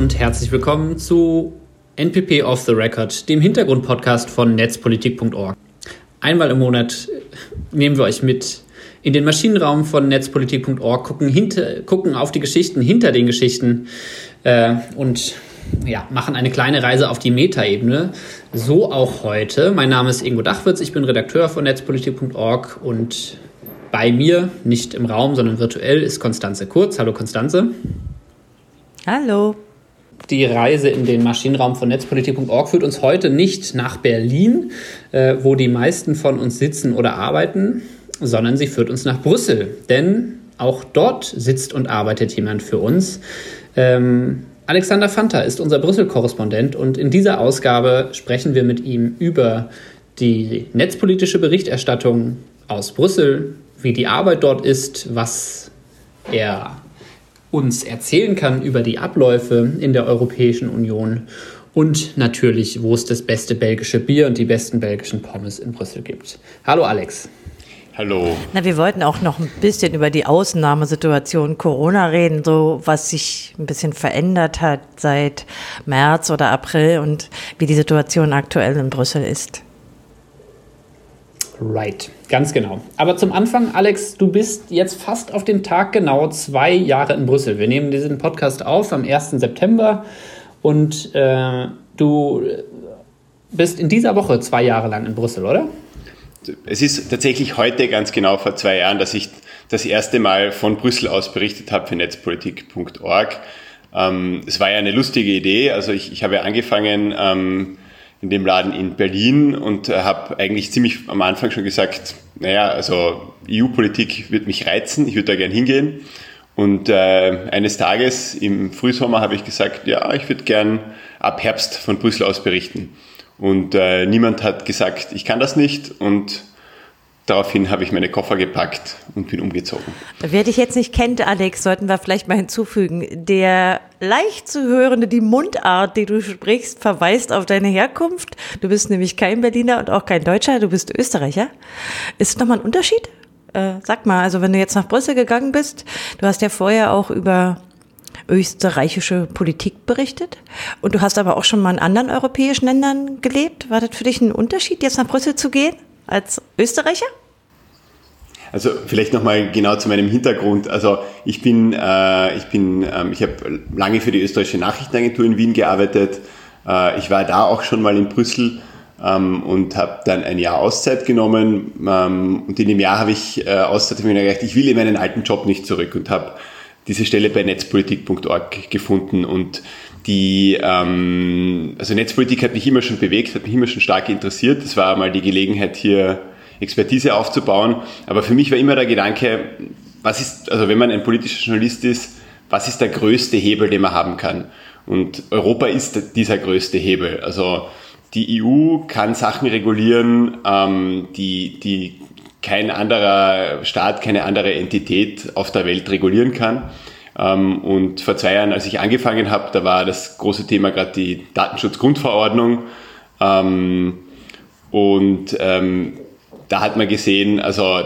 und herzlich willkommen zu NPP Off the Record, dem Hintergrundpodcast von netzpolitik.org. Einmal im Monat nehmen wir euch mit in den Maschinenraum von netzpolitik.org, gucken, hinter, gucken auf die Geschichten hinter den Geschichten äh, und ja, machen eine kleine Reise auf die Metaebene. So auch heute. Mein Name ist Ingo Dachwitz, ich bin Redakteur von netzpolitik.org und bei mir, nicht im Raum, sondern virtuell, ist Konstanze Kurz. Hallo Konstanze. Hallo. Die Reise in den Maschinenraum von netzpolitik.org führt uns heute nicht nach Berlin, äh, wo die meisten von uns sitzen oder arbeiten, sondern sie führt uns nach Brüssel. Denn auch dort sitzt und arbeitet jemand für uns. Ähm, Alexander Fanta ist unser Brüssel-Korrespondent und in dieser Ausgabe sprechen wir mit ihm über die netzpolitische Berichterstattung aus Brüssel, wie die Arbeit dort ist, was er uns erzählen kann über die Abläufe in der Europäischen Union und natürlich, wo es das beste belgische Bier und die besten belgischen Pommes in Brüssel gibt. Hallo Alex. Hallo. Na, wir wollten auch noch ein bisschen über die Ausnahmesituation Corona reden, so was sich ein bisschen verändert hat seit März oder April und wie die Situation aktuell in Brüssel ist. Right, ganz genau. Aber zum Anfang, Alex, du bist jetzt fast auf den Tag genau zwei Jahre in Brüssel. Wir nehmen diesen Podcast auf am 1. September und äh, du bist in dieser Woche zwei Jahre lang in Brüssel, oder? Es ist tatsächlich heute ganz genau vor zwei Jahren, dass ich das erste Mal von Brüssel aus berichtet habe für netzpolitik.org. Ähm, es war ja eine lustige Idee. Also ich, ich habe angefangen, ähm, in dem Laden in Berlin und äh, habe eigentlich ziemlich am Anfang schon gesagt, naja, also EU-Politik wird mich reizen, ich würde da gern hingehen. Und äh, eines Tages im Frühsommer habe ich gesagt, ja, ich würde gern ab Herbst von Brüssel aus berichten. Und äh, niemand hat gesagt, ich kann das nicht. Und daraufhin habe ich meine Koffer gepackt und bin umgezogen. Wer dich jetzt nicht kennt, Alex, sollten wir vielleicht mal hinzufügen. Der leicht zu hörende, die Mundart, die du sprichst, verweist auf deine Herkunft. Du bist nämlich kein Berliner und auch kein Deutscher, du bist Österreicher. Ist nochmal ein Unterschied? Äh, sag mal, also wenn du jetzt nach Brüssel gegangen bist, du hast ja vorher auch über österreichische Politik berichtet und du hast aber auch schon mal in anderen europäischen Ländern gelebt. War das für dich ein Unterschied, jetzt nach Brüssel zu gehen als Österreicher? Also vielleicht nochmal genau zu meinem Hintergrund. Also ich bin, äh, ich bin, ähm, ich habe lange für die österreichische Nachrichtenagentur in Wien gearbeitet. Äh, ich war da auch schon mal in Brüssel ähm, und habe dann ein Jahr Auszeit genommen. Ähm, und in dem Jahr habe ich äh, Auszeit mir gedacht, ich will in meinen alten Job nicht zurück und habe diese Stelle bei netzpolitik.org gefunden und die, ähm, also Netzpolitik hat mich immer schon bewegt, hat mich immer schon stark interessiert. Das war mal die Gelegenheit hier Expertise aufzubauen. Aber für mich war immer der Gedanke, was ist, also wenn man ein politischer Journalist ist, was ist der größte Hebel, den man haben kann? Und Europa ist dieser größte Hebel. Also die EU kann Sachen regulieren, ähm, die, die kein anderer Staat, keine andere Entität auf der Welt regulieren kann. Ähm, und vor zwei Jahren, als ich angefangen habe, da war das große Thema gerade die Datenschutzgrundverordnung. Ähm, und ähm, da hat man gesehen, also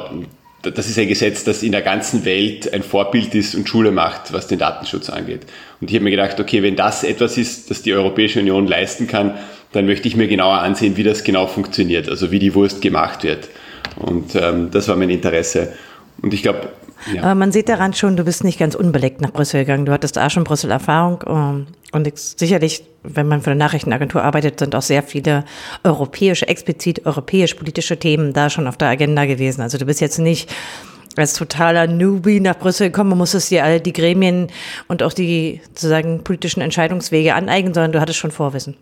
das ist ein Gesetz, das in der ganzen Welt ein Vorbild ist und Schule macht, was den Datenschutz angeht. Und ich habe mir gedacht, okay, wenn das etwas ist, das die Europäische Union leisten kann, dann möchte ich mir genauer ansehen, wie das genau funktioniert, also wie die Wurst gemacht wird. Und ähm, das war mein Interesse. Und ich glaube, ja. Aber man sieht daran schon, du bist nicht ganz unbeleckt nach Brüssel gegangen. Du hattest da schon Brüssel-Erfahrung. Ähm, und sicherlich, wenn man für eine Nachrichtenagentur arbeitet, sind auch sehr viele europäische, explizit europäisch politische Themen da schon auf der Agenda gewesen. Also du bist jetzt nicht als totaler Newbie nach Brüssel gekommen und musstest dir all die Gremien und auch die sozusagen politischen Entscheidungswege aneignen, sondern du hattest schon Vorwissen.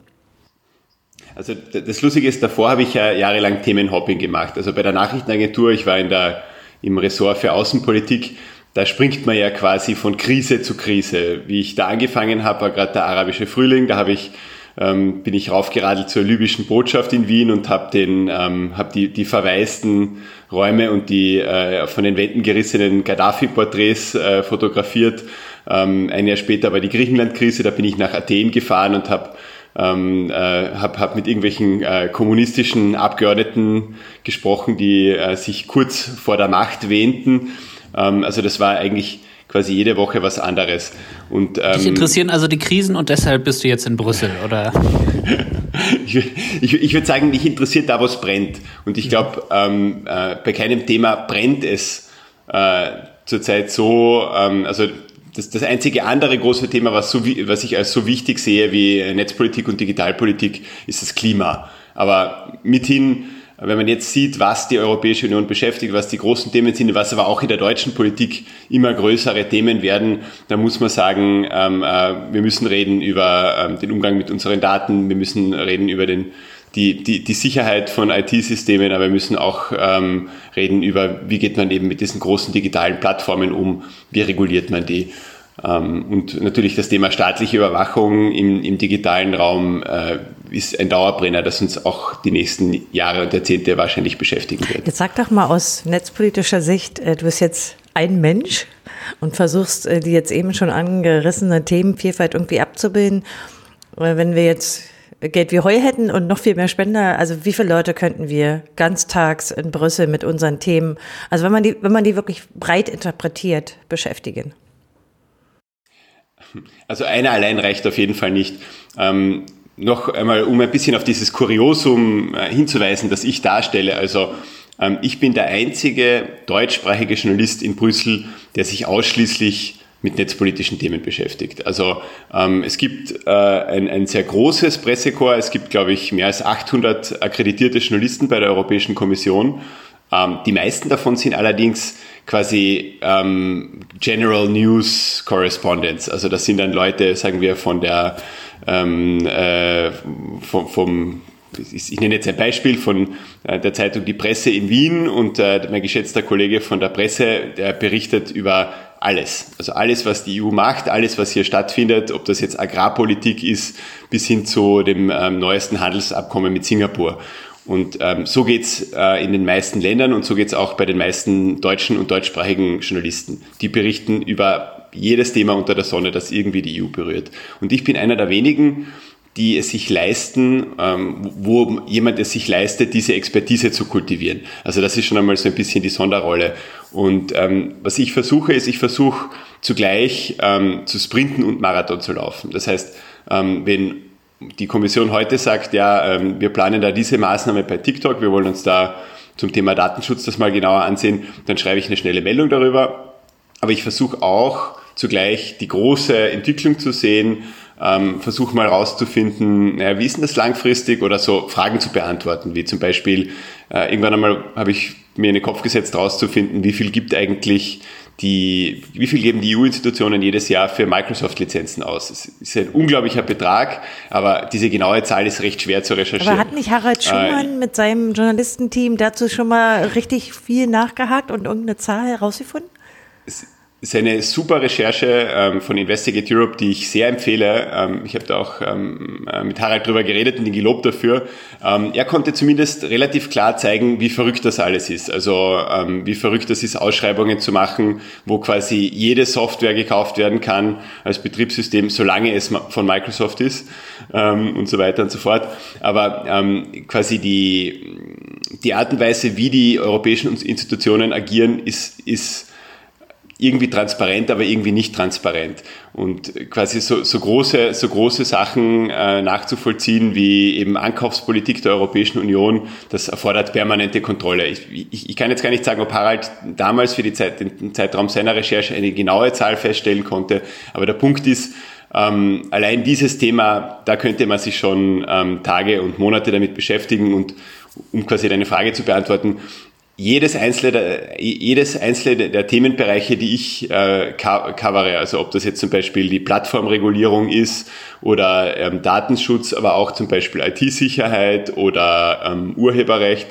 Also das Lustige ist, davor habe ich ja jahrelang Themenhopping gemacht. Also bei der Nachrichtenagentur, ich war in der im Ressort für Außenpolitik, da springt man ja quasi von Krise zu Krise. Wie ich da angefangen habe, war gerade der arabische Frühling, da habe ich ähm, bin ich raufgeradelt zur libyschen Botschaft in Wien und habe den ähm, hab die die verwaisten Räume und die äh, von den Wänden gerissenen Gaddafi-Porträts äh, fotografiert. Ähm, ein Jahr später war die Griechenland-Krise, da bin ich nach Athen gefahren und habe ähm, äh, habe hab mit irgendwelchen äh, kommunistischen Abgeordneten gesprochen, die äh, sich kurz vor der Macht wähnten. Ähm, also das war eigentlich quasi jede Woche was anderes. Und, ähm, Dich interessieren also die Krisen und deshalb bist du jetzt in Brüssel, oder? ich, ich, ich würde sagen, mich interessiert da, was brennt. Und ich glaube, ähm, äh, bei keinem Thema brennt es äh, zurzeit so, ähm, also das, das einzige andere große Thema, was, so, was ich als so wichtig sehe wie Netzpolitik und Digitalpolitik, ist das Klima. Aber mithin, wenn man jetzt sieht, was die Europäische Union beschäftigt, was die großen Themen sind, was aber auch in der deutschen Politik immer größere Themen werden, da muss man sagen, ähm, äh, wir müssen reden über ähm, den Umgang mit unseren Daten, wir müssen reden über den die, die, die Sicherheit von IT-Systemen, aber wir müssen auch ähm, reden über, wie geht man eben mit diesen großen digitalen Plattformen um, wie reguliert man die. Ähm, und natürlich das Thema staatliche Überwachung im, im digitalen Raum äh, ist ein Dauerbrenner, das uns auch die nächsten Jahre und Jahrzehnte wahrscheinlich beschäftigen wird. Jetzt sag doch mal aus netzpolitischer Sicht, äh, du bist jetzt ein Mensch und versuchst äh, die jetzt eben schon angerissene Themenvielfalt irgendwie abzubilden. Wenn wir jetzt Geld wie Heu hätten und noch viel mehr Spender, also wie viele Leute könnten wir ganztags in Brüssel mit unseren Themen, also wenn man die, wenn man die wirklich breit interpretiert, beschäftigen? Also einer allein reicht auf jeden Fall nicht. Ähm, noch einmal, um ein bisschen auf dieses Kuriosum äh, hinzuweisen, das ich darstelle. Also ähm, ich bin der einzige deutschsprachige Journalist in Brüssel, der sich ausschließlich mit netzpolitischen Themen beschäftigt. Also ähm, es gibt äh, ein, ein sehr großes Pressekorps, es gibt, glaube ich, mehr als 800 akkreditierte Journalisten bei der Europäischen Kommission. Ähm, die meisten davon sind allerdings quasi ähm, General News Correspondents. Also das sind dann Leute, sagen wir, von der ähm, äh, vom, vom ich nenne jetzt ein Beispiel von äh, der Zeitung Die Presse in Wien und äh, mein geschätzter Kollege von der Presse, der berichtet über alles. Also alles, was die EU macht, alles, was hier stattfindet, ob das jetzt Agrarpolitik ist, bis hin zu dem ähm, neuesten Handelsabkommen mit Singapur. Und ähm, so geht's äh, in den meisten Ländern und so geht's auch bei den meisten deutschen und deutschsprachigen Journalisten. Die berichten über jedes Thema unter der Sonne, das irgendwie die EU berührt. Und ich bin einer der wenigen, die es sich leisten, ähm, wo jemand es sich leistet, diese Expertise zu kultivieren. Also das ist schon einmal so ein bisschen die Sonderrolle. Und ähm, was ich versuche, ist, ich versuche zugleich ähm, zu sprinten und Marathon zu laufen. Das heißt, ähm, wenn die Kommission heute sagt, ja, ähm, wir planen da diese Maßnahme bei TikTok, wir wollen uns da zum Thema Datenschutz das mal genauer ansehen, dann schreibe ich eine schnelle Meldung darüber. Aber ich versuche auch zugleich die große Entwicklung zu sehen, ähm, versuche mal rauszufinden, naja, wie ist denn das langfristig oder so Fragen zu beantworten, wie zum Beispiel, äh, irgendwann einmal habe ich mir in den Kopf gesetzt, rauszufinden, wie viel gibt eigentlich die, wie viel geben die EU-Institutionen jedes Jahr für Microsoft-Lizenzen aus? Es ist ein unglaublicher Betrag, aber diese genaue Zahl ist recht schwer zu recherchieren. Aber hat nicht Harald äh, Schumann äh, mit seinem Journalistenteam dazu schon mal richtig viel nachgehakt und irgendeine Zahl herausgefunden? Es, ist eine super Recherche ähm, von Investigate Europe, die ich sehr empfehle. Ähm, ich habe da auch ähm, äh, mit Harald drüber geredet und ihn gelobt dafür. Ähm, er konnte zumindest relativ klar zeigen, wie verrückt das alles ist. Also ähm, wie verrückt das ist, Ausschreibungen zu machen, wo quasi jede Software gekauft werden kann als Betriebssystem, solange es von Microsoft ist ähm, und so weiter und so fort. Aber quasi die, die Art und Weise, wie die europäischen Institutionen agieren, ist, ist irgendwie transparent, aber irgendwie nicht transparent. Und quasi so, so große, so große Sachen äh, nachzuvollziehen wie eben Ankaufspolitik der Europäischen Union, das erfordert permanente Kontrolle. Ich, ich, ich kann jetzt gar nicht sagen, ob Harald damals für die Zeit, den Zeitraum seiner Recherche eine genaue Zahl feststellen konnte, aber der Punkt ist, ähm, allein dieses Thema, da könnte man sich schon ähm, Tage und Monate damit beschäftigen und um quasi deine Frage zu beantworten, jedes einzelne, der, jedes einzelne der Themenbereiche, die ich äh, covere, also ob das jetzt zum Beispiel die Plattformregulierung ist oder ähm, Datenschutz, aber auch zum Beispiel IT-Sicherheit oder ähm, Urheberrecht,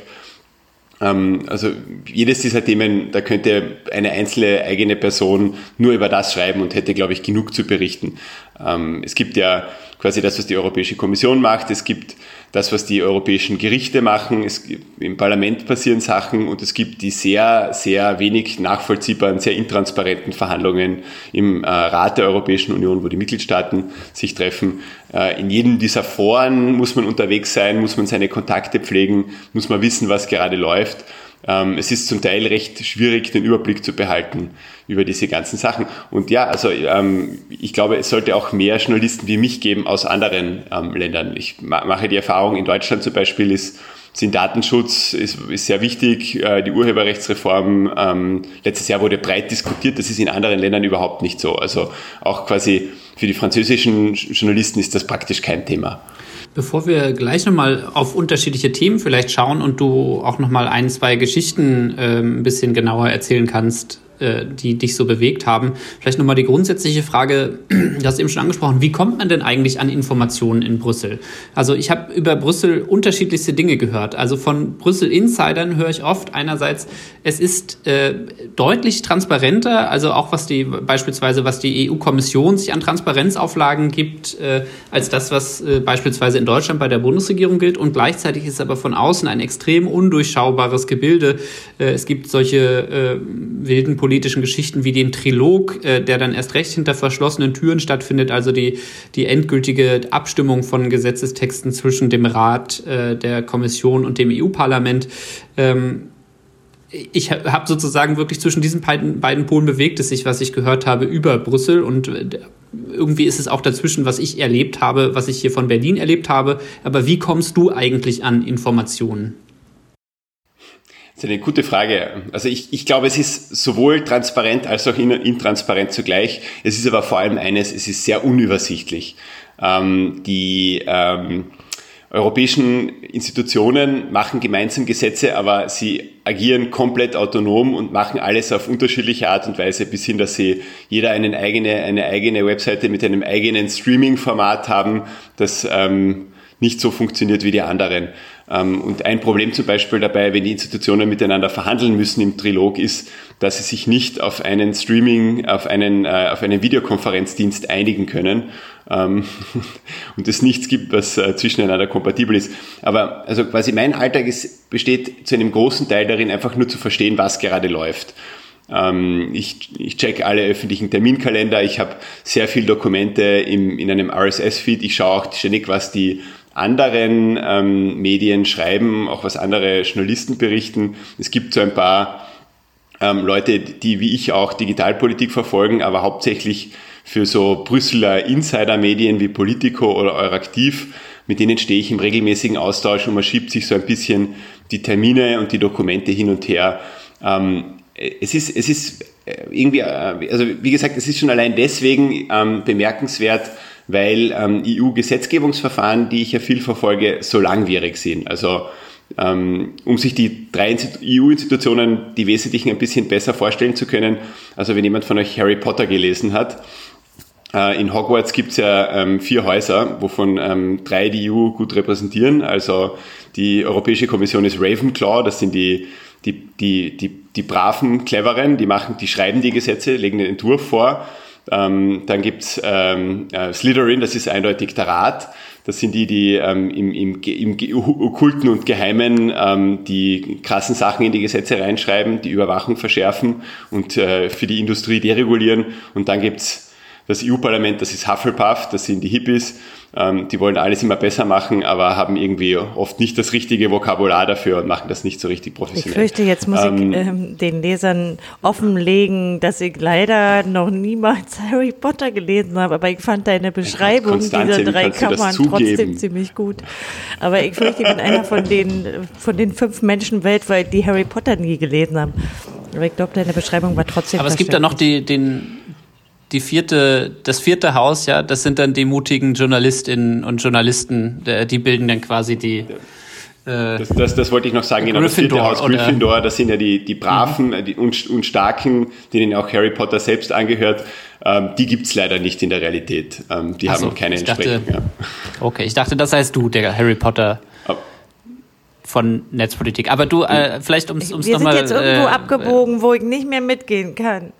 ähm, also jedes dieser Themen, da könnte eine einzelne eigene Person nur über das schreiben und hätte, glaube ich, genug zu berichten. Ähm, es gibt ja quasi das, was die Europäische Kommission macht. Es gibt das, was die europäischen Gerichte machen. Es, Im Parlament passieren Sachen und es gibt die sehr, sehr wenig nachvollziehbaren, sehr intransparenten Verhandlungen im äh, Rat der Europäischen Union, wo die Mitgliedstaaten sich treffen. Äh, in jedem dieser Foren muss man unterwegs sein, muss man seine Kontakte pflegen, muss man wissen, was gerade läuft. Ähm, es ist zum Teil recht schwierig, den Überblick zu behalten über diese ganzen Sachen. Und ja, also ähm, ich glaube, es sollte auch mehr Journalisten wie mich geben aus anderen ähm, Ländern. Ich ma mache die Erfahrung, in Deutschland zum Beispiel ist sind Datenschutz ist, ist sehr wichtig, äh, die Urheberrechtsreform ähm, letztes Jahr wurde breit diskutiert, das ist in anderen Ländern überhaupt nicht so. Also auch quasi für die französischen Journalisten ist das praktisch kein Thema. Bevor wir gleich nochmal auf unterschiedliche Themen vielleicht schauen und du auch nochmal ein, zwei Geschichten äh, ein bisschen genauer erzählen kannst, äh, die dich so bewegt haben. Vielleicht nochmal die grundsätzliche Frage, du hast eben schon angesprochen, wie kommt man denn eigentlich an Informationen in Brüssel? Also ich habe über Brüssel unterschiedlichste Dinge gehört. Also von Brüssel-Insidern höre ich oft einerseits, es ist äh, deutlich transparenter, also auch was die beispielsweise, was die EU-Kommission sich an Transparenzauflagen gibt, äh, als das, was äh, beispielsweise in Deutschland bei der Bundesregierung gilt. Und gleichzeitig ist aber von außen ein extrem undurchschaubares Gebilde. Äh, es gibt solche äh, wilden Politiker, politischen Geschichten wie den Trilog, äh, der dann erst recht hinter verschlossenen Türen stattfindet, also die, die endgültige Abstimmung von Gesetzestexten zwischen dem Rat, äh, der Kommission und dem EU-Parlament. Ähm, ich habe sozusagen wirklich zwischen diesen beiden, beiden Polen bewegt es sich, was ich gehört habe über Brüssel und äh, irgendwie ist es auch dazwischen, was ich erlebt habe, was ich hier von Berlin erlebt habe. Aber wie kommst du eigentlich an Informationen? Das ist eine gute Frage. Also ich, ich glaube, es ist sowohl transparent als auch intransparent zugleich. Es ist aber vor allem eines, es ist sehr unübersichtlich. Ähm, die ähm, europäischen Institutionen machen gemeinsam Gesetze, aber sie agieren komplett autonom und machen alles auf unterschiedliche Art und Weise, bis hin, dass sie jeder eine eigene, eine eigene Webseite mit einem eigenen Streaming-Format haben, das ähm, nicht so funktioniert wie die anderen. Ähm, und ein Problem zum Beispiel dabei, wenn die Institutionen miteinander verhandeln müssen im Trilog, ist, dass sie sich nicht auf einen Streaming, auf einen, äh, auf einen Videokonferenzdienst einigen können ähm, und es nichts gibt, was äh, zwischeneinander kompatibel ist. Aber also quasi mein Alltag ist, besteht zu einem großen Teil darin, einfach nur zu verstehen, was gerade läuft ähm, ich, ich check alle öffentlichen Terminkalender. Ich habe sehr viele Dokumente im, in einem RSS-Feed. Ich schaue auch ständig, was die anderen ähm, Medien schreiben, auch was andere Journalisten berichten. Es gibt so ein paar ähm, Leute, die wie ich auch Digitalpolitik verfolgen, aber hauptsächlich für so Brüsseler Insider-Medien wie Politico oder Euraktiv, mit denen stehe ich im regelmäßigen Austausch und man schiebt sich so ein bisschen die Termine und die Dokumente hin und her. Ähm, es ist, es ist äh, irgendwie, äh, also wie gesagt, es ist schon allein deswegen ähm, bemerkenswert, weil ähm, EU-Gesetzgebungsverfahren, die ich ja viel verfolge, so langwierig sind. Also ähm, um sich die drei EU-Institutionen, die wesentlichen, ein bisschen besser vorstellen zu können. Also wenn jemand von euch Harry Potter gelesen hat, äh, in Hogwarts gibt es ja ähm, vier Häuser, wovon ähm, drei die EU gut repräsentieren. Also die Europäische Kommission ist Ravenclaw, das sind die, die, die, die, die braven, cleveren, die machen, die schreiben die Gesetze, legen den Entwurf vor. Ähm, dann gibt's ähm, äh, Slytherin, das ist eindeutig der Rat. Das sind die, die ähm, im, im, im Okkulten und Geheimen ähm, die krassen Sachen in die Gesetze reinschreiben, die Überwachung verschärfen und äh, für die Industrie deregulieren. Und dann gibt's das EU-Parlament, das ist Hufflepuff, das sind die Hippies ähm, die wollen alles immer besser machen, aber haben irgendwie oft nicht das richtige Vokabular dafür und machen das nicht so richtig professionell. Ich fürchte, jetzt muss ähm, ich ähm, den Lesern offenlegen, dass ich leider noch niemals Harry Potter gelesen habe, aber ich fand deine Beschreibung dieser drei Kammern trotzdem ziemlich gut. Aber ich fürchte, ich bin einer von den, von den fünf Menschen weltweit, die Harry Potter nie gelesen haben. Aber ich glaube, deine Beschreibung war trotzdem. Aber es gibt da noch die, den, die vierte, das vierte Haus, ja, das sind dann die mutigen Journalistinnen und Journalisten, die bilden dann quasi die. Äh, das, das, das wollte ich noch sagen, genau. Das vierte Haus Gryffindor, das sind ja die, die Braven mhm. die, und, und Starken, denen auch Harry Potter selbst angehört. Ähm, die gibt's leider nicht in der Realität. Ähm, die so, haben keine Entsprechung. Ja. Okay, ich dachte, das heißt du, der Harry Potter von Netzpolitik. Aber du, äh, vielleicht ums, ums nochmal. Wir sind jetzt irgendwo äh, abgebogen, wo ich nicht mehr mitgehen kann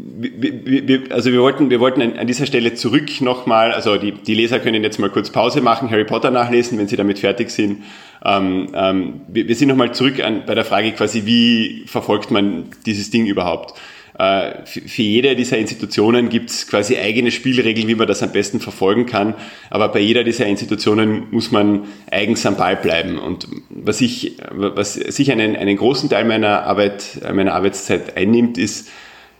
wir, also wir wollten, wir wollten an dieser Stelle zurück nochmal, also die, die Leser können jetzt mal kurz Pause machen, Harry Potter nachlesen, wenn sie damit fertig sind. Ähm, ähm, wir, wir sind nochmal zurück an, bei der Frage quasi, wie verfolgt man dieses Ding überhaupt? äh, für jede dieser Institutionen gibt es quasi eigene Spielregeln, wie man das am besten verfolgen kann. Aber bei jeder dieser Institutionen muss man eigens am Ball bleiben. Und was ich, was sich einen, einen großen Teil meiner Arbeit, meiner Arbeitszeit einnimmt, ist,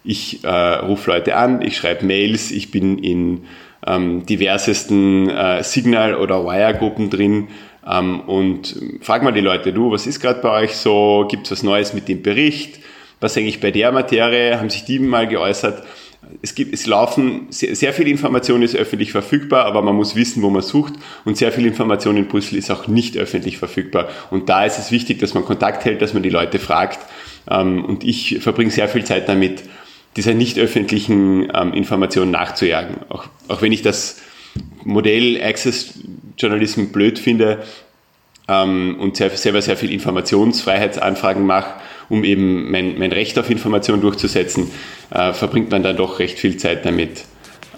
ich äh, rufe Leute an, ich schreibe Mails, ich bin in ähm, diversesten äh, Signal- oder Wire-Gruppen drin ähm, und frag mal die Leute, du, was ist gerade bei euch so? Gibt es was Neues mit dem Bericht? Was eigentlich bei der Materie? Haben sich die mal geäußert? Es, gibt, es laufen, sehr, sehr viel Information ist öffentlich verfügbar, aber man muss wissen, wo man sucht und sehr viel Information in Brüssel ist auch nicht öffentlich verfügbar. Und da ist es wichtig, dass man Kontakt hält, dass man die Leute fragt. Ähm, und ich verbringe sehr viel Zeit damit, dieser nicht öffentlichen ähm, Information nachzujagen. Auch, auch wenn ich das Modell Access Journalism blöd finde ähm, und sehr, selber sehr viel Informationsfreiheitsanfragen mache, um eben mein, mein Recht auf Information durchzusetzen, äh, verbringt man dann doch recht viel Zeit damit.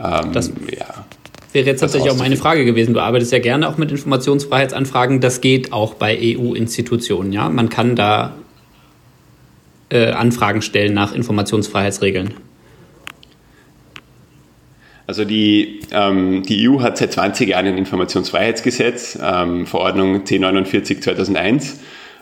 Ähm, das ja, wäre jetzt tatsächlich auch meine Frage gewesen. Du arbeitest ja gerne auch mit Informationsfreiheitsanfragen. Das geht auch bei EU-Institutionen, ja? Man kann da äh, Anfragen stellen nach Informationsfreiheitsregeln. Also die, ähm, die EU hat seit 20 Jahren ein Informationsfreiheitsgesetz, ähm, Verordnung 1049 2001.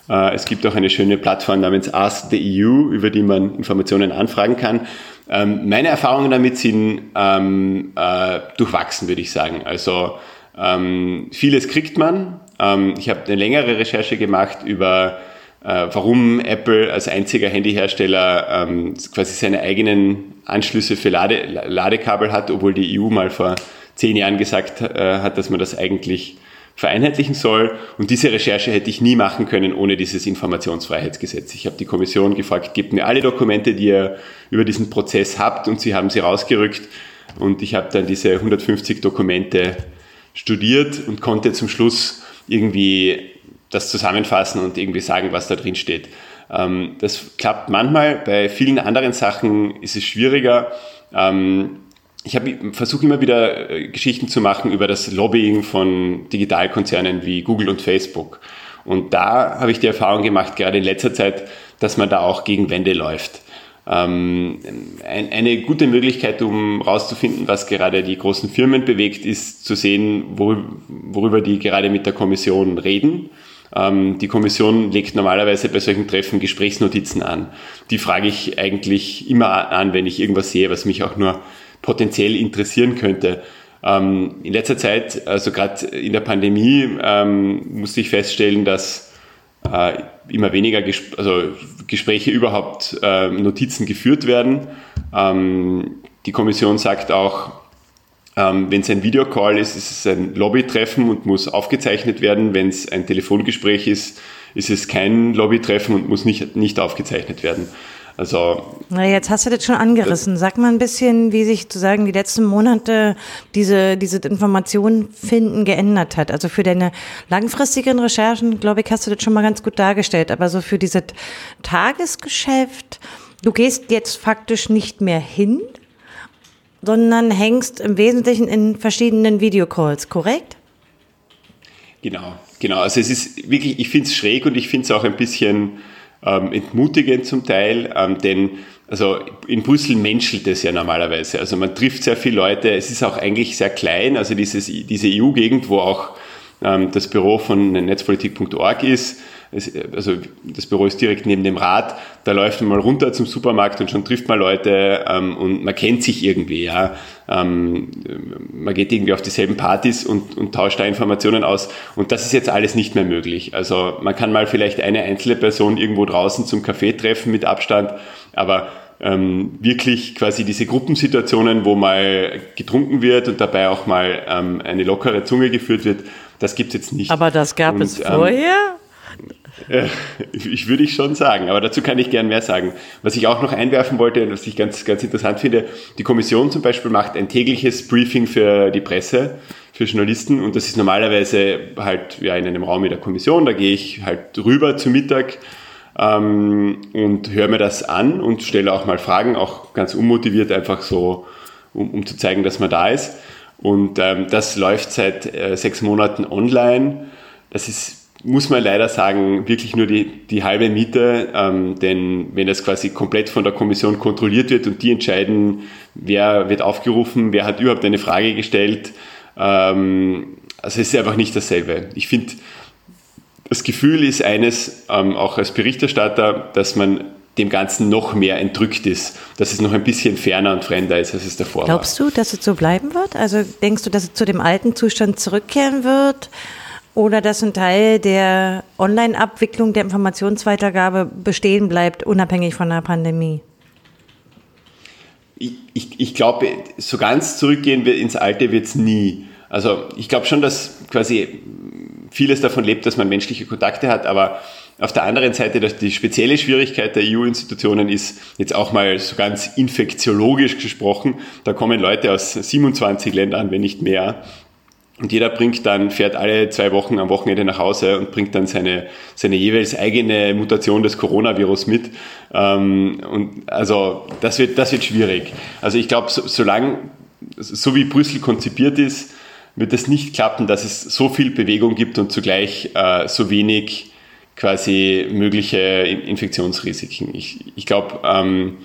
Äh, es gibt auch eine schöne Plattform namens Ask the EU, über die man Informationen anfragen kann. Ähm, meine Erfahrungen damit sind ähm, äh, durchwachsen, würde ich sagen. Also ähm, vieles kriegt man. Ähm, ich habe eine längere Recherche gemacht über warum Apple als einziger Handyhersteller ähm, quasi seine eigenen Anschlüsse für Lade, Ladekabel hat, obwohl die EU mal vor zehn Jahren gesagt äh, hat, dass man das eigentlich vereinheitlichen soll. Und diese Recherche hätte ich nie machen können ohne dieses Informationsfreiheitsgesetz. Ich habe die Kommission gefragt, gebt mir alle Dokumente, die ihr über diesen Prozess habt und sie haben sie rausgerückt. Und ich habe dann diese 150 Dokumente studiert und konnte zum Schluss irgendwie das zusammenfassen und irgendwie sagen, was da drin steht. Ähm, das klappt manchmal, bei vielen anderen Sachen ist es schwieriger. Ähm, ich versuche immer wieder äh, Geschichten zu machen über das Lobbying von Digitalkonzernen wie Google und Facebook. Und da habe ich die Erfahrung gemacht, gerade in letzter Zeit, dass man da auch gegen Wände läuft. Ähm, eine gute Möglichkeit, um herauszufinden, was gerade die großen Firmen bewegt, ist zu sehen, worüber die gerade mit der Kommission reden die Kommission legt normalerweise bei solchen Treffen Gesprächsnotizen an. Die frage ich eigentlich immer an, wenn ich irgendwas sehe, was mich auch nur potenziell interessieren könnte. Ähm, in letzter Zeit, also gerade in der Pandemie, ähm, musste ich feststellen, dass äh, immer weniger Ges also Gespräche überhaupt äh, Notizen geführt werden. die Kommission sagt auch, ähm, Wenn es ein Videocall ist, ist es ein Lobbytreffen und muss aufgezeichnet werden. Wenn es ein Telefongespräch ist, ist es kein Lobbytreffen und muss nicht, nicht aufgezeichnet werden. Also. Na, jetzt hast du das schon angerissen. Sag mal ein bisschen, wie sich sozusagen die letzten Monate diese, diese Informationen finden geändert hat. Also für deine langfristigen Recherchen, glaube ich, hast du das schon mal ganz gut dargestellt. Aber so für dieses Tagesgeschäft, du gehst jetzt faktisch nicht mehr hin, sondern hängst im Wesentlichen in verschiedenen Videocalls, korrekt? Genau, genau. Also es ist wirklich, ich finde es schräg und ich finde es auch ein bisschen ähm, entmutigend zum Teil, ähm, denn also in Brüssel menschelt es ja normalerweise. Also man trifft sehr viele Leute, es ist auch eigentlich sehr klein, also dieses, diese EU-Gegend, wo auch ähm, das Büro von netzpolitik.org ist, es, also das Büro ist direkt neben dem Rad, da läuft man mal runter zum Supermarkt und schon trifft man Leute ähm, und man kennt sich irgendwie, ja. Ähm, man geht irgendwie auf dieselben Partys und, und tauscht da Informationen aus und das ist jetzt alles nicht mehr möglich. Also man kann mal vielleicht eine einzelne Person irgendwo draußen zum Kaffee treffen mit Abstand, aber ähm, wirklich quasi diese Gruppensituationen, wo mal getrunken wird und dabei auch mal ähm, eine lockere Zunge geführt wird, das gibt es jetzt nicht. Aber das gab und, es ähm, vorher? Ich würde ich schon sagen, aber dazu kann ich gern mehr sagen. Was ich auch noch einwerfen wollte, was ich ganz, ganz interessant finde, die Kommission zum Beispiel macht ein tägliches Briefing für die Presse, für Journalisten und das ist normalerweise halt ja, in einem Raum mit der Kommission, da gehe ich halt rüber zu Mittag ähm, und höre mir das an und stelle auch mal Fragen, auch ganz unmotiviert einfach so, um, um zu zeigen, dass man da ist. Und ähm, das läuft seit äh, sechs Monaten online. Das ist muss man leider sagen, wirklich nur die, die halbe Miete, ähm, denn wenn das quasi komplett von der Kommission kontrolliert wird und die entscheiden, wer wird aufgerufen, wer hat überhaupt eine Frage gestellt, ähm, also es ist einfach nicht dasselbe. Ich finde, das Gefühl ist eines, ähm, auch als Berichterstatter, dass man dem Ganzen noch mehr entrückt ist, dass es noch ein bisschen ferner und fremder ist, als es davor Glaubst war. Glaubst du, dass es so bleiben wird? Also denkst du, dass es zu dem alten Zustand zurückkehren wird? Oder dass ein Teil der Online-Abwicklung der Informationsweitergabe bestehen bleibt, unabhängig von der Pandemie? Ich, ich, ich glaube, so ganz zurückgehen wir ins Alte wird es nie. Also ich glaube schon, dass quasi vieles davon lebt, dass man menschliche Kontakte hat, aber auf der anderen Seite, dass die spezielle Schwierigkeit der EU-Institutionen ist, jetzt auch mal so ganz infektiologisch gesprochen, da kommen Leute aus 27 Ländern, wenn nicht mehr, und jeder bringt dann, fährt alle zwei Wochen am Wochenende nach Hause und bringt dann seine, seine jeweils eigene Mutation des Coronavirus mit. Ähm, und also das wird, das wird schwierig. Also ich glaube, so, solange, so wie Brüssel konzipiert ist, wird es nicht klappen, dass es so viel Bewegung gibt und zugleich äh, so wenig quasi mögliche Infektionsrisiken. Ich, ich glaube, ähm,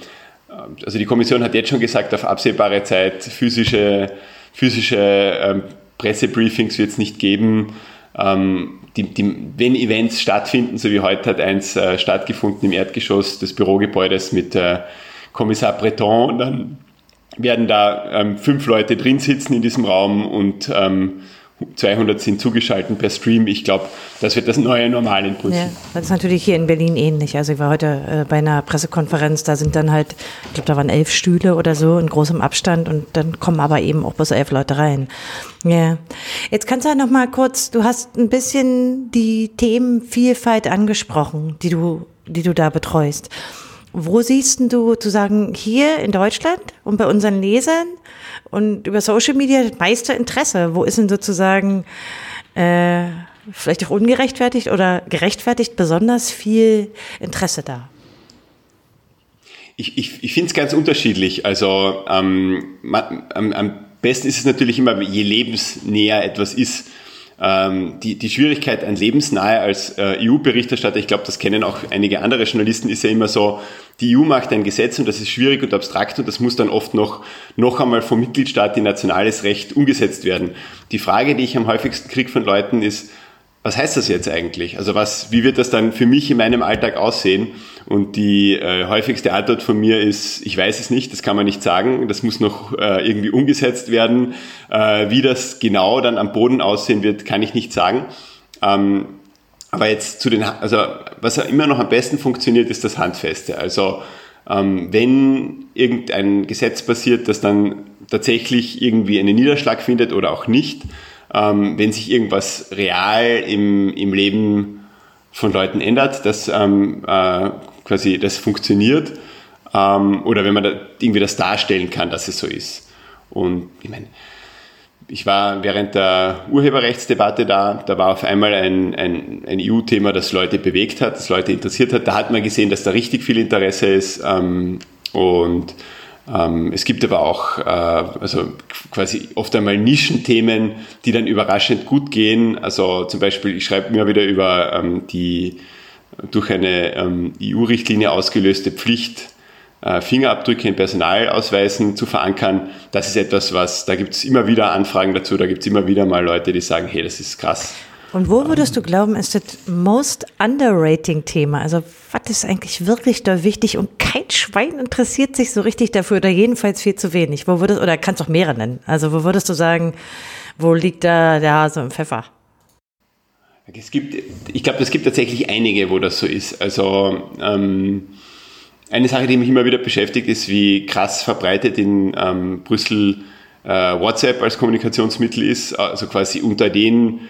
also die Kommission hat jetzt schon gesagt, auf absehbare Zeit physische, physische ähm, Pressebriefings wird es nicht geben. Ähm, die, die, wenn Events stattfinden, so wie heute hat eins äh, stattgefunden im Erdgeschoss des Bürogebäudes mit äh, Kommissar Breton, dann werden da ähm, fünf Leute drin sitzen in diesem Raum und ähm, 200 sind zugeschaltet per Stream. Ich glaube, das wird das neue Normal in Brüssel. Ja, das ist natürlich hier in Berlin ähnlich. Also ich war heute äh, bei einer Pressekonferenz, da sind dann halt, ich glaube, da waren elf Stühle oder so in großem Abstand und dann kommen aber eben auch bloß elf Leute rein. Ja. Jetzt kannst du ja noch mal kurz, du hast ein bisschen die Themenvielfalt angesprochen, die du, die du da betreust. Wo siehst du zu sagen, hier in Deutschland und bei unseren Lesern und über Social Media das meiste Interesse? Wo ist denn sozusagen äh, vielleicht auch ungerechtfertigt oder gerechtfertigt besonders viel Interesse da? Ich, ich, ich finde es ganz unterschiedlich. Also ähm, man, am, am besten ist es natürlich immer, je lebensnäher etwas ist. Ähm, die, die Schwierigkeit an lebensnahe als äh, EU-Berichterstatter, ich glaube, das kennen auch einige andere Journalisten, ist ja immer so, die EU macht ein Gesetz und das ist schwierig und abstrakt und das muss dann oft noch, noch einmal vom Mitgliedstaat in nationales Recht umgesetzt werden. Die Frage, die ich am häufigsten kriege von Leuten ist, was heißt das jetzt eigentlich? Also was, wie wird das dann für mich in meinem Alltag aussehen? Und die äh, häufigste Antwort von mir ist, ich weiß es nicht, das kann man nicht sagen, das muss noch äh, irgendwie umgesetzt werden. Äh, wie das genau dann am Boden aussehen wird, kann ich nicht sagen. Ähm, aber jetzt zu den, also was immer noch am besten funktioniert, ist das Handfeste. Also ähm, wenn irgendein Gesetz passiert, das dann tatsächlich irgendwie einen Niederschlag findet oder auch nicht, ähm, wenn sich irgendwas real im, im Leben von Leuten ändert, dass ähm, äh, quasi das funktioniert ähm, oder wenn man da irgendwie das darstellen kann, dass es so ist. Und ich meine, ich war während der Urheberrechtsdebatte da, da war auf einmal ein, ein, ein EU-Thema, das Leute bewegt hat, das Leute interessiert hat. Da hat man gesehen, dass da richtig viel Interesse ist ähm, und ähm, es gibt aber auch äh, also quasi oft einmal Nischenthemen, die dann überraschend gut gehen. Also zum Beispiel, ich schreibe mir wieder über ähm, die durch eine ähm, EU-Richtlinie ausgelöste Pflicht, Fingerabdrücke in Personalausweisen zu verankern. Das ist etwas, was, da gibt es immer wieder Anfragen dazu, da gibt es immer wieder mal Leute, die sagen, hey, das ist krass. Und wo würdest du glauben, ist das most underrating Thema? Also was ist eigentlich wirklich da wichtig und kein Schwein interessiert sich so richtig dafür oder jedenfalls viel zu wenig? Wo würdest oder kannst auch mehrere nennen? Also wo würdest du sagen, wo liegt da der Hase im Pfeffer? Es gibt, ich glaube, es gibt tatsächlich einige, wo das so ist. Also ähm, eine Sache, die mich immer wieder beschäftigt, ist, wie krass verbreitet in ähm, Brüssel äh, WhatsApp als Kommunikationsmittel ist. Also quasi unter den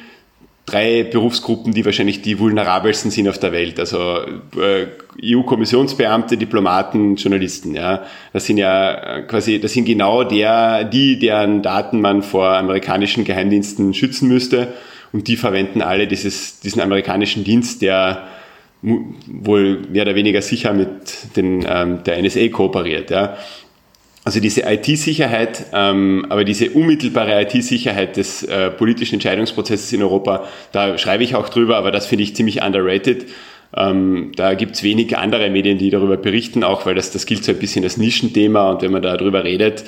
drei Berufsgruppen, die wahrscheinlich die vulnerabelsten sind auf der Welt. Also äh, EU-Kommissionsbeamte, Diplomaten, Journalisten. Ja, das sind ja äh, quasi, das sind genau der, die, deren Daten man vor amerikanischen Geheimdiensten schützen müsste. Und die verwenden alle dieses, diesen amerikanischen Dienst, der wohl mehr oder weniger sicher mit den, ähm, der NSA kooperiert. Ja. also diese IT-Sicherheit, ähm, aber diese unmittelbare IT-Sicherheit des äh, politischen Entscheidungsprozesses in Europa, da schreibe ich auch drüber, aber das finde ich ziemlich underrated. Ähm, da gibt es wenige andere Medien, die darüber berichten, auch weil das, das gilt so ein bisschen als Nischenthema und wenn man darüber redet,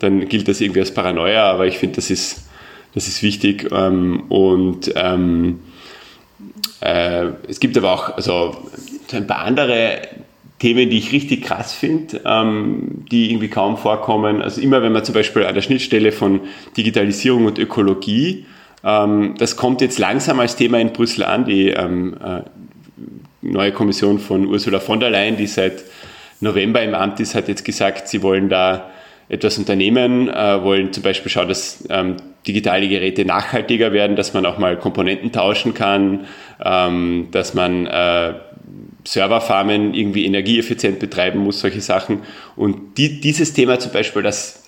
dann gilt das irgendwie als Paranoia, aber ich finde, das ist, das ist wichtig. Ähm, und ähm, äh, es gibt aber auch also, ein paar andere Themen, die ich richtig krass finde, ähm, die irgendwie kaum vorkommen. Also immer, wenn man zum Beispiel an der Schnittstelle von Digitalisierung und Ökologie, ähm, das kommt jetzt langsam als Thema in Brüssel an, die ähm, äh, neue Kommission von Ursula von der Leyen, die seit November im Amt ist, hat jetzt gesagt, sie wollen da etwas unternehmen, äh, wollen zum Beispiel schauen, dass ähm, digitale Geräte nachhaltiger werden, dass man auch mal Komponenten tauschen kann, ähm, dass man äh, Serverfarmen irgendwie energieeffizient betreiben muss, solche Sachen. Und die, dieses Thema zum Beispiel, das,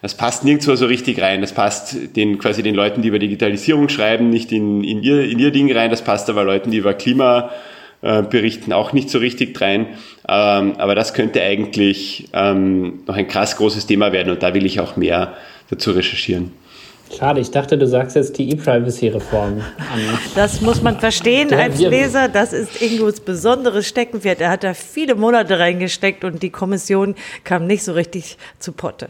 das passt nirgendwo so richtig rein. Das passt den, quasi den Leuten, die über Digitalisierung schreiben, nicht in, in, ihr, in ihr Ding rein. Das passt aber Leuten, die über Klima äh, berichten, auch nicht so richtig rein. Ähm, aber das könnte eigentlich ähm, noch ein krass großes Thema werden und da will ich auch mehr dazu recherchieren. Schade, ich dachte, du sagst jetzt die E-Privacy-Reform Das muss man verstehen als Leser. Das ist Ingos besonderes Steckenpferd. Er hat da viele Monate reingesteckt und die Kommission kam nicht so richtig zu Potte.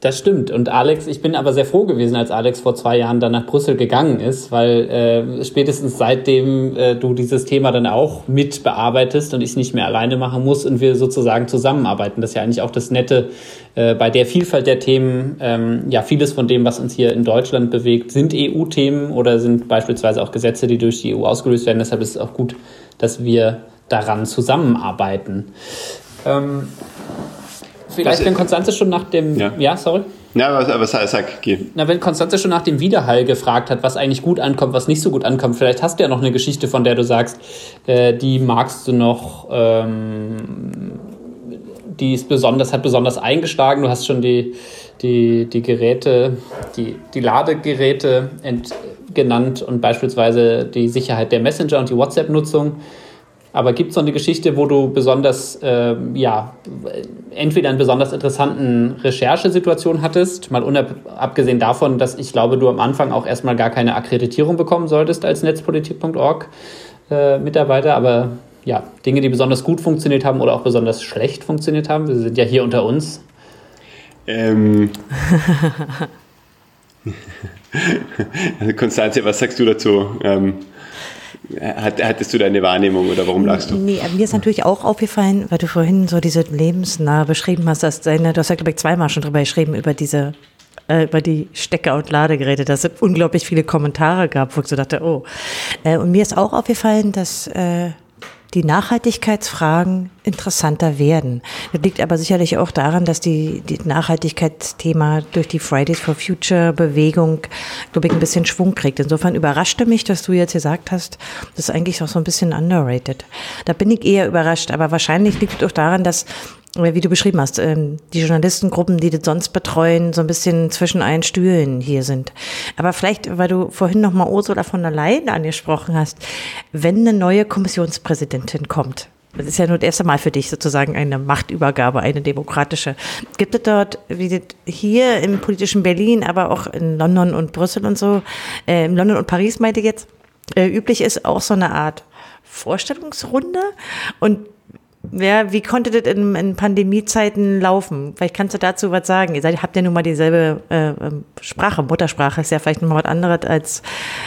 Das stimmt. Und Alex, ich bin aber sehr froh gewesen, als Alex vor zwei Jahren dann nach Brüssel gegangen ist, weil äh, spätestens seitdem äh, du dieses Thema dann auch mit bearbeitest und ich nicht mehr alleine machen muss und wir sozusagen zusammenarbeiten. Das ist ja eigentlich auch das Nette äh, bei der Vielfalt der Themen. Ähm, ja, vieles von dem, was uns hier in Deutschland bewegt, sind EU-Themen oder sind beispielsweise auch Gesetze, die durch die EU ausgelöst werden. Deshalb ist es auch gut, dass wir daran zusammenarbeiten. Ähm, vielleicht, wenn Konstanze schon nach dem. Ja, ja sorry. Ja, aber, aber sag, sag, geh. Na, wenn Konstanze schon nach dem Widerhall gefragt hat, was eigentlich gut ankommt, was nicht so gut ankommt, vielleicht hast du ja noch eine Geschichte, von der du sagst, äh, die magst du noch, ähm, die ist besonders, hat besonders eingeschlagen. Du hast schon die, die, die Geräte, die, die Ladegeräte ent, genannt und beispielsweise die Sicherheit der Messenger und die WhatsApp-Nutzung. Aber gibt es noch eine Geschichte, wo du besonders, äh, ja, entweder einen besonders interessanten Recherchesituation hattest, mal abgesehen davon, dass ich glaube, du am Anfang auch erstmal gar keine Akkreditierung bekommen solltest als netzpolitik.org äh, Mitarbeiter, aber ja, Dinge, die besonders gut funktioniert haben oder auch besonders schlecht funktioniert haben. Wir sind ja hier unter uns. Ähm. Konstanze, was sagst du dazu? Ähm, Hattest du deine Wahrnehmung oder warum lachst du? Nee, mir ist natürlich auch aufgefallen, weil du vorhin so diese lebensnah beschrieben hast, dass deine, du hast ja, glaube ich, zweimal schon drüber geschrieben, über diese äh, über die Stecker- und Ladegeräte, dass es unglaublich viele Kommentare gab, wo ich so dachte, oh. Äh, und mir ist auch aufgefallen, dass äh, die Nachhaltigkeitsfragen interessanter werden. Das liegt aber sicherlich auch daran, dass die, die Nachhaltigkeitsthema durch die Fridays for Future Bewegung, glaube ich, ein bisschen Schwung kriegt. Insofern überraschte mich, dass du jetzt gesagt hast, das ist eigentlich auch so ein bisschen underrated. Da bin ich eher überrascht, aber wahrscheinlich liegt es auch daran, dass wie du beschrieben hast, ähm, die Journalistengruppen, die das sonst betreuen, so ein bisschen zwischen allen Stühlen hier sind. Aber vielleicht, weil du vorhin nochmal Ursula von der Leyen angesprochen hast, wenn eine neue Kommissionspräsidentin kommt, das ist ja nur das erste Mal für dich sozusagen eine Machtübergabe, eine demokratische. Gibt es dort, wie das hier im politischen Berlin, aber auch in London und Brüssel und so, äh, in London und Paris meinte ich jetzt, äh, üblich ist auch so eine Art Vorstellungsrunde und ja, wie konnte das in, in Pandemiezeiten laufen? Vielleicht kannst du dazu was sagen. Ihr seid, habt ja nun mal dieselbe äh, ähm, Sprache, Muttersprache ist ja vielleicht noch mal was anderes, als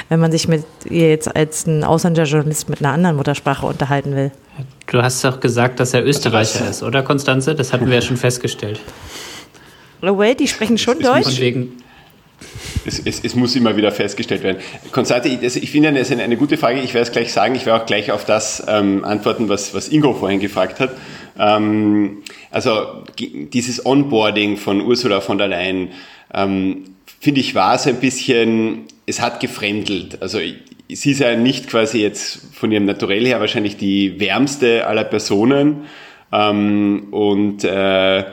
wenn man sich mit ihr jetzt als ein Ausländerjournalist mit einer anderen Muttersprache unterhalten will. Du hast doch gesagt, dass er Österreicher ist, oder Konstanze? Das hatten wir ja schon festgestellt. Well, die sprechen schon Deutsch. Von wegen, es, es, es, muss immer wieder festgestellt werden. Konstante, ich, ich finde, das ist eine, gute Frage. Ich werde es gleich sagen. Ich werde auch gleich auf das ähm, antworten, was, was Ingo vorhin gefragt hat. Ähm, also dieses Onboarding von Ursula von der Leyen, ähm, finde ich, war so ein bisschen, es hat gefremdelt. Also sie ist ja nicht quasi jetzt von ihrem Naturell her wahrscheinlich die wärmste aller Personen. Ähm, und äh,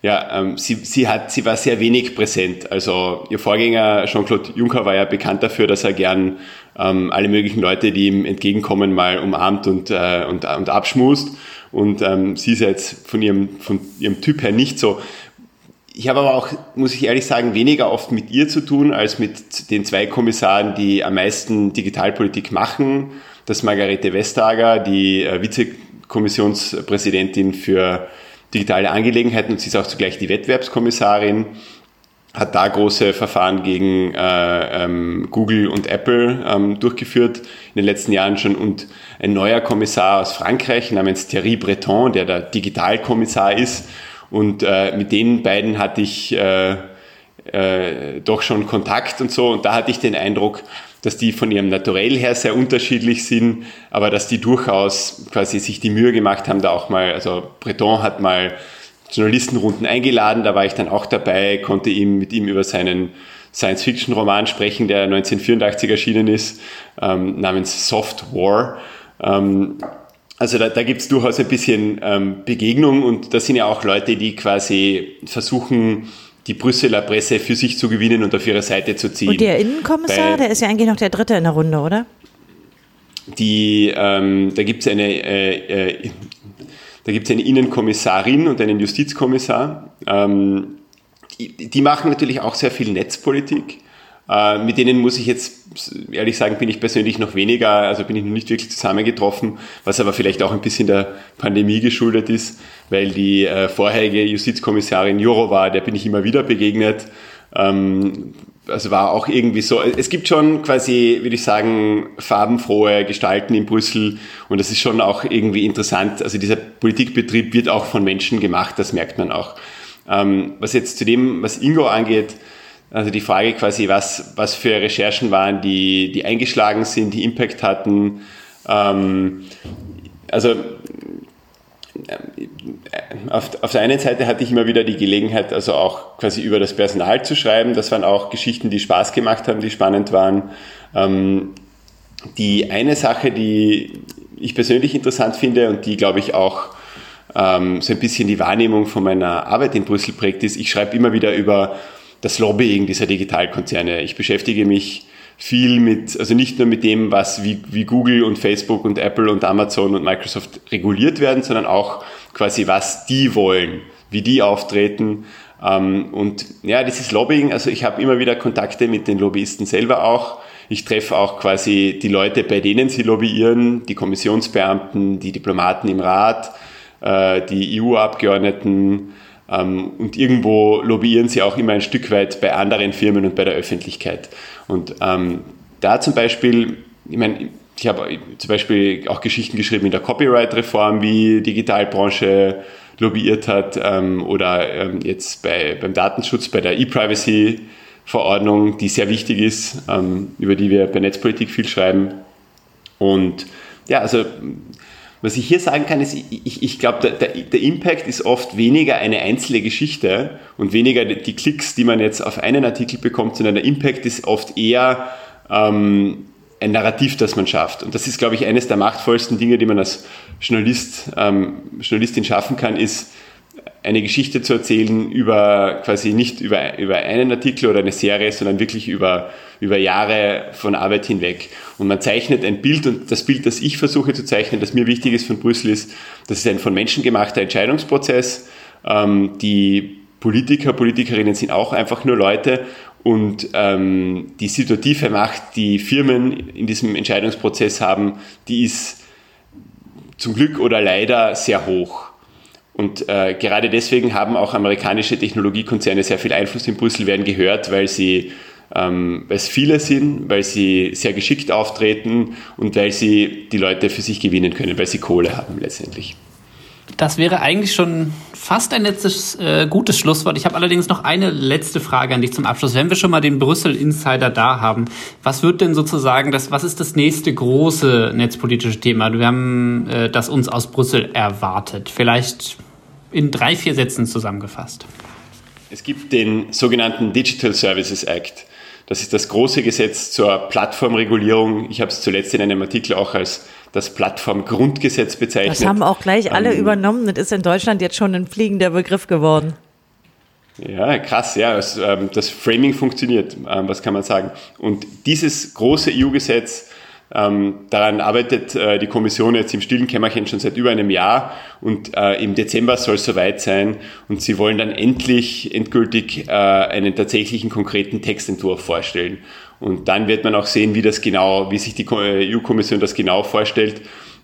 ja, ähm, sie, sie, hat, sie war sehr wenig präsent. Also ihr Vorgänger Jean-Claude Juncker war ja bekannt dafür, dass er gern ähm, alle möglichen Leute, die ihm entgegenkommen, mal umarmt und, äh, und, und abschmust. und ähm, sie ist jetzt von ihrem, von ihrem Typ her nicht so. Ich habe aber auch, muss ich ehrlich sagen, weniger oft mit ihr zu tun als mit den zwei Kommissaren, die am meisten Digitalpolitik machen. Das ist Margarete Vestager, die äh, Vizekommissionspräsidentin für digitale Angelegenheiten und sie ist auch zugleich die Wettbewerbskommissarin hat da große Verfahren gegen äh, ähm, Google und Apple ähm, durchgeführt in den letzten Jahren schon. Und ein neuer Kommissar aus Frankreich namens Thierry Breton, der der Digitalkommissar ist. Und äh, mit den beiden hatte ich äh, äh, doch schon Kontakt und so. Und da hatte ich den Eindruck, dass die von ihrem Naturell her sehr unterschiedlich sind, aber dass die durchaus quasi sich die Mühe gemacht haben, da auch mal, also Breton hat mal Journalistenrunden eingeladen, da war ich dann auch dabei, konnte ihm mit ihm über seinen Science-Fiction-Roman sprechen, der 1984 erschienen ist, ähm, namens Soft War. Ähm, also da, da gibt es durchaus ein bisschen ähm, Begegnung und das sind ja auch Leute, die quasi versuchen, die Brüsseler Presse für sich zu gewinnen und auf ihre Seite zu ziehen. Und der Innenkommissar, Bei, der ist ja eigentlich noch der Dritte in der Runde, oder? Die, ähm, da gibt es eine äh, äh, da eine Innenkommissarin und einen Justizkommissar. Ähm, die, die, machen natürlich auch sehr viel Netzpolitik. Äh, mit denen muss ich jetzt ehrlich sagen, bin ich persönlich noch weniger, also bin ich noch nicht wirklich zusammengetroffen, was aber vielleicht auch ein bisschen der Pandemie geschuldet ist, weil die äh, vorherige Justizkommissarin Jourova, der bin ich immer wieder begegnet. Ähm, also war auch irgendwie so, es gibt schon quasi, würde ich sagen, farbenfrohe Gestalten in Brüssel und das ist schon auch irgendwie interessant. Also dieser Politikbetrieb wird auch von Menschen gemacht, das merkt man auch. Ähm, was jetzt zu dem, was Ingo angeht, also die Frage quasi, was, was für Recherchen waren, die, die eingeschlagen sind, die Impact hatten. Ähm, also auf, auf der einen Seite hatte ich immer wieder die Gelegenheit, also auch quasi über das Personal zu schreiben. Das waren auch Geschichten, die Spaß gemacht haben, die spannend waren. Ähm, die eine Sache, die ich persönlich interessant finde und die, glaube ich, auch ähm, so ein bisschen die Wahrnehmung von meiner Arbeit in Brüssel prägt, ist, ich schreibe immer wieder über das Lobbying dieser Digitalkonzerne. Ich beschäftige mich viel mit, also nicht nur mit dem, was wie, wie Google und Facebook und Apple und Amazon und Microsoft reguliert werden, sondern auch quasi, was die wollen, wie die auftreten. Ähm, und ja, dieses Lobbying, also ich habe immer wieder Kontakte mit den Lobbyisten selber auch. Ich treffe auch quasi die Leute, bei denen sie lobbyieren, die Kommissionsbeamten, die Diplomaten im Rat, äh, die EU-Abgeordneten. Ähm, und irgendwo lobbyieren sie auch immer ein Stück weit bei anderen Firmen und bei der Öffentlichkeit. Und ähm, da zum Beispiel, ich meine, ich habe zum Beispiel auch Geschichten geschrieben in der Copyright-Reform, wie Digitalbranche lobbyiert hat ähm, oder ähm, jetzt bei, beim Datenschutz, bei der E-Privacy-Verordnung, die sehr wichtig ist, ähm, über die wir bei Netzpolitik viel schreiben. Und ja, also was ich hier sagen kann, ist, ich, ich glaube, der, der Impact ist oft weniger eine einzelne Geschichte und weniger die Klicks, die man jetzt auf einen Artikel bekommt, sondern der Impact ist oft eher ähm, ein Narrativ, das man schafft. Und das ist, glaube ich, eines der machtvollsten Dinge, die man als Journalist, ähm, Journalistin schaffen kann, ist, eine Geschichte zu erzählen über quasi nicht über, über einen Artikel oder eine Serie, sondern wirklich über, über Jahre von Arbeit hinweg. Und man zeichnet ein Bild und das Bild, das ich versuche zu zeichnen, das mir wichtig ist von Brüssel ist, das ist ein von Menschen gemachter Entscheidungsprozess. Ähm, die Politiker, Politikerinnen sind auch einfach nur Leute und ähm, die situative Macht, die Firmen in diesem Entscheidungsprozess haben, die ist zum Glück oder leider sehr hoch. Und äh, gerade deswegen haben auch amerikanische Technologiekonzerne sehr viel Einfluss in Brüssel, werden gehört, weil sie ähm, weil es viele sind, weil sie sehr geschickt auftreten und weil sie die Leute für sich gewinnen können, weil sie Kohle haben letztendlich. Das wäre eigentlich schon fast ein letztes äh, gutes Schlusswort. Ich habe allerdings noch eine letzte Frage an dich zum Abschluss. Wenn wir schon mal den Brüssel Insider da haben, was wird denn sozusagen das, was ist das nächste große netzpolitische Thema? Wir haben äh, das uns aus Brüssel erwartet. Vielleicht in drei, vier Sätzen zusammengefasst? Es gibt den sogenannten Digital Services Act. Das ist das große Gesetz zur Plattformregulierung. Ich habe es zuletzt in einem Artikel auch als das Plattformgrundgesetz bezeichnet. Das haben auch gleich alle ähm, übernommen. Das ist in Deutschland jetzt schon ein fliegender Begriff geworden. Ja, krass, ja. Das, ähm, das Framing funktioniert, ähm, was kann man sagen. Und dieses große EU-Gesetz Ähm, daran arbeitet äh, die Kommission jetzt im stillen Kämmerchen schon seit über einem Jahr und äh, im Dezember soll es soweit sein und sie wollen dann endlich endgültig äh, einen tatsächlichen konkreten Textentwurf vorstellen. Und dann wird man auch sehen, wie das genau, wie sich die EU-Kommission das genau vorstellt.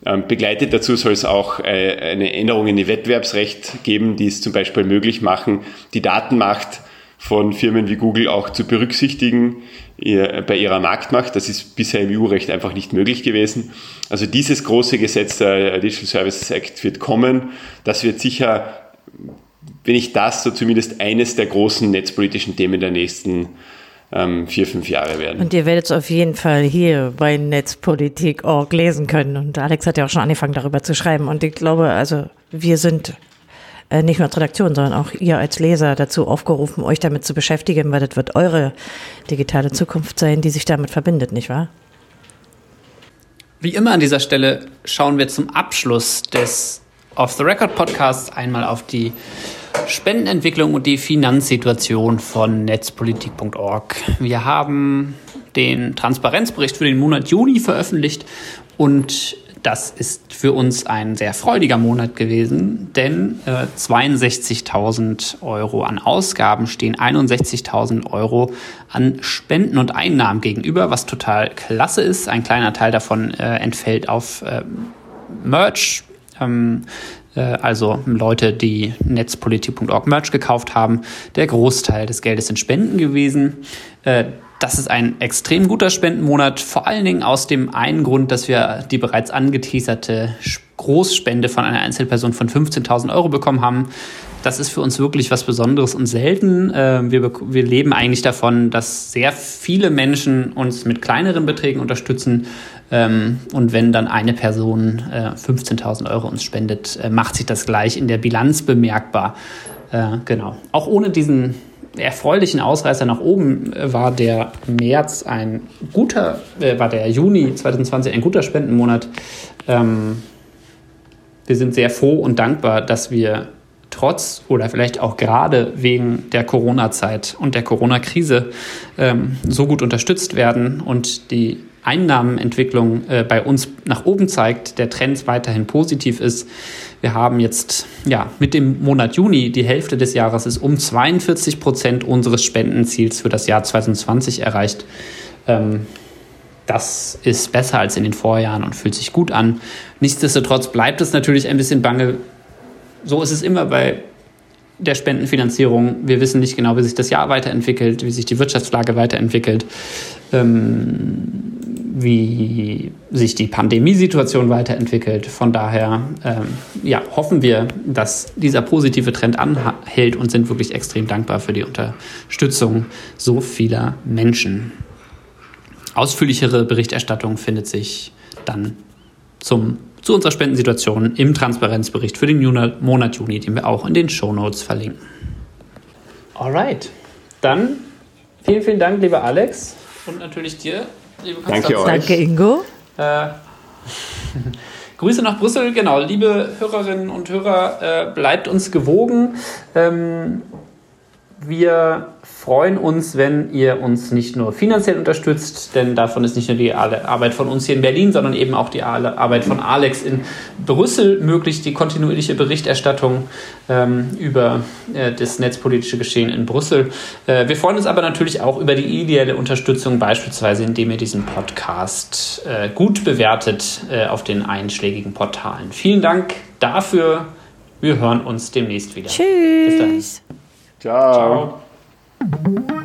Ähm, begleitet dazu soll es auch äh, eine Änderung in die Wettbewerbsrecht geben, die es zum Beispiel möglich machen, die Datenmacht von Firmen wie Google auch zu berücksichtigen bei ihrer Marktmacht. Das ist bisher im EU-Recht einfach nicht möglich gewesen. Also dieses große Gesetz der Digital Services Act wird kommen. Das wird sicher, wenn nicht das, so zumindest eines der großen netzpolitischen Themen der nächsten ähm, vier, fünf Jahre werden. Und ihr werdet es auf jeden Fall hier bei Netzpolitik.org lesen können. Und Alex hat ja auch schon angefangen, darüber zu schreiben. Und ich glaube, also wir sind äh, nicht nur als Redaktion, sondern auch ihr als Leser dazu aufgerufen, euch damit zu beschäftigen, weil das wird eure digitale Zukunft sein, die sich damit verbindet, nicht wahr? Wie immer an dieser Stelle schauen wir zum Abschluss des Off the Record Podcasts einmal auf die Spendenentwicklung und die Finanzsituation von netzpolitik.org. Wir haben den Transparenzbericht für den Monat Juni veröffentlicht und das ist für uns ein sehr freudiger Monat gewesen, denn äh, 62.000 Euro an Ausgaben stehen 61.000 Euro an Spenden und Einnahmen gegenüber, was total klasse ist. Ein kleiner Teil davon äh, entfällt auf äh, Merch. Ähm, äh, also Leute, die netzpolitik.org Merch gekauft haben. Der Großteil des Geldes sind Spenden gewesen. Äh, das ist ein extrem guter Spendenmonat, vor allen Dingen aus dem einen Grund, dass wir die bereits angeteaserte Großspende von einer Einzelperson von 15.000 Euro bekommen haben. Das ist für uns wirklich was Besonderes und selten. Äh, wir, wir leben eigentlich davon, dass sehr viele Menschen uns mit kleineren Beträgen unterstützen. Ähm, und wenn dann eine Person 15.000 äh, Euro uns spendet, äh, macht sich das gleich in der Bilanz bemerkbar. Genau. Auch ohne diesen erfreulichen Ausreißer nach oben äh, war der März ein guter, äh, war der Juni 2020 ein guter Spendenmonat. Ähm, wir sind sehr froh und dankbar, dass wir trotz oder vielleicht auch gerade wegen der Corona-Zeit und der Corona-Krise ähm, so gut unterstützt werden und die Einnahmenentwicklung äh, bei uns nach oben zeigt, der Trend weiterhin positiv ist. Wir haben jetzt ja mit dem Monat Juni die Hälfte des Jahres ist um 42 Prozent unseres Spendenziels für das Jahr 2020 erreicht. Ähm, das ist besser als in den Vorjahren und fühlt sich gut an. Nichtsdestotrotz bleibt es natürlich ein bisschen bange. So ist es immer bei der Spendenfinanzierung. Wir wissen nicht genau, wie sich das Jahr weiterentwickelt, wie sich die Wirtschaftslage weiterentwickelt. Ähm, wie sich die Pandemiesituation weiterentwickelt. Von daher ähm, ja, hoffen wir, dass dieser positive Trend anhält und sind wirklich extrem dankbar für die Unterstützung so vieler Menschen. Ausführlichere Berichterstattung findet sich dann zum, zu unserer Spendensituation im Transparenzbericht für den Monat Juni, den wir auch in den Show Notes verlinken. Alright, dann vielen, vielen Dank, lieber Alex und natürlich dir, liebe Konstanze. Danke euch. Danke, Ingo. Äh, Grüße nach Brüssel, genau. Liebe Hörerinnen und Hörer, äh, bleibt uns gewogen. Ähm, wir freuen uns, wenn ihr uns nicht nur finanziell unterstützt, denn davon ist nicht nur die Arbeit von uns hier in Berlin, sondern eben auch die Arbeit von Alex in Brüssel möglich, die kontinuierliche Berichterstattung ähm, über äh, das netzpolitische Geschehen in Brüssel. Äh, wir freuen uns aber natürlich auch über die ideelle Unterstützung, beispielsweise indem ihr diesen Podcast äh, gut bewertet äh, auf den einschlägigen Portalen. Vielen Dank dafür. Wir hören uns demnächst wieder. Tschüss. Ciao. Ciao.